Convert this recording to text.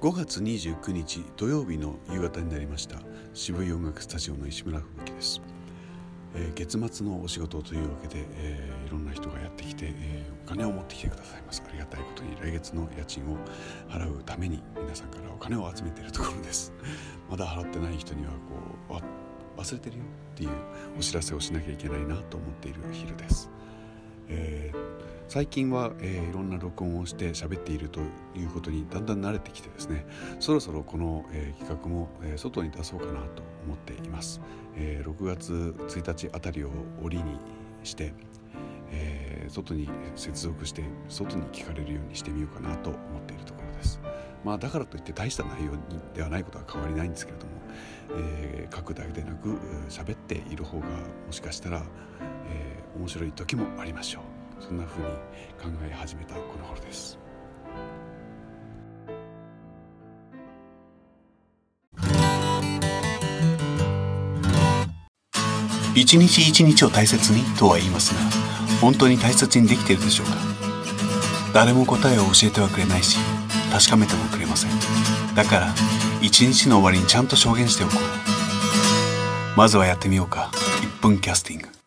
5月29日土曜日の夕方になりました。渋い音楽スタジオの石村吹雪です、えー、月末のお仕事というわけで、えー、いろんな人がやってきて、えー、お金を持ってきてくださいます。ありがたいことに来月の家賃を払うために皆さんからお金を集めているところです。まだ払ってない人にはこう忘れてるよっていうお知らせをしなきゃいけないなと思っている昼です、えー最近は、えー、いろんな録音をして喋っているということにだんだん慣れてきてですねそろそろこの、えー、企画も、えー、外に出そうかなと思っています、え、6月1日あたりを折りにして、え、外に接続して外に聞かれるようにしてみようかなと思っているところまあだからといって大した内容ではないことは変わりないんですけれども、えー、書くだけでなく喋っている方がもしかしたら、えー、面白い時もありましょう。そんな風に考え始めたこの頃です。一日一日を大切にとは言いますが本当に大切にできているでしょうか。誰も答えを教えてはくれないし確かめてもくれません。だから一日の終わりにちゃんと証言しておこう。まずはやってみようか。1分キャスティング。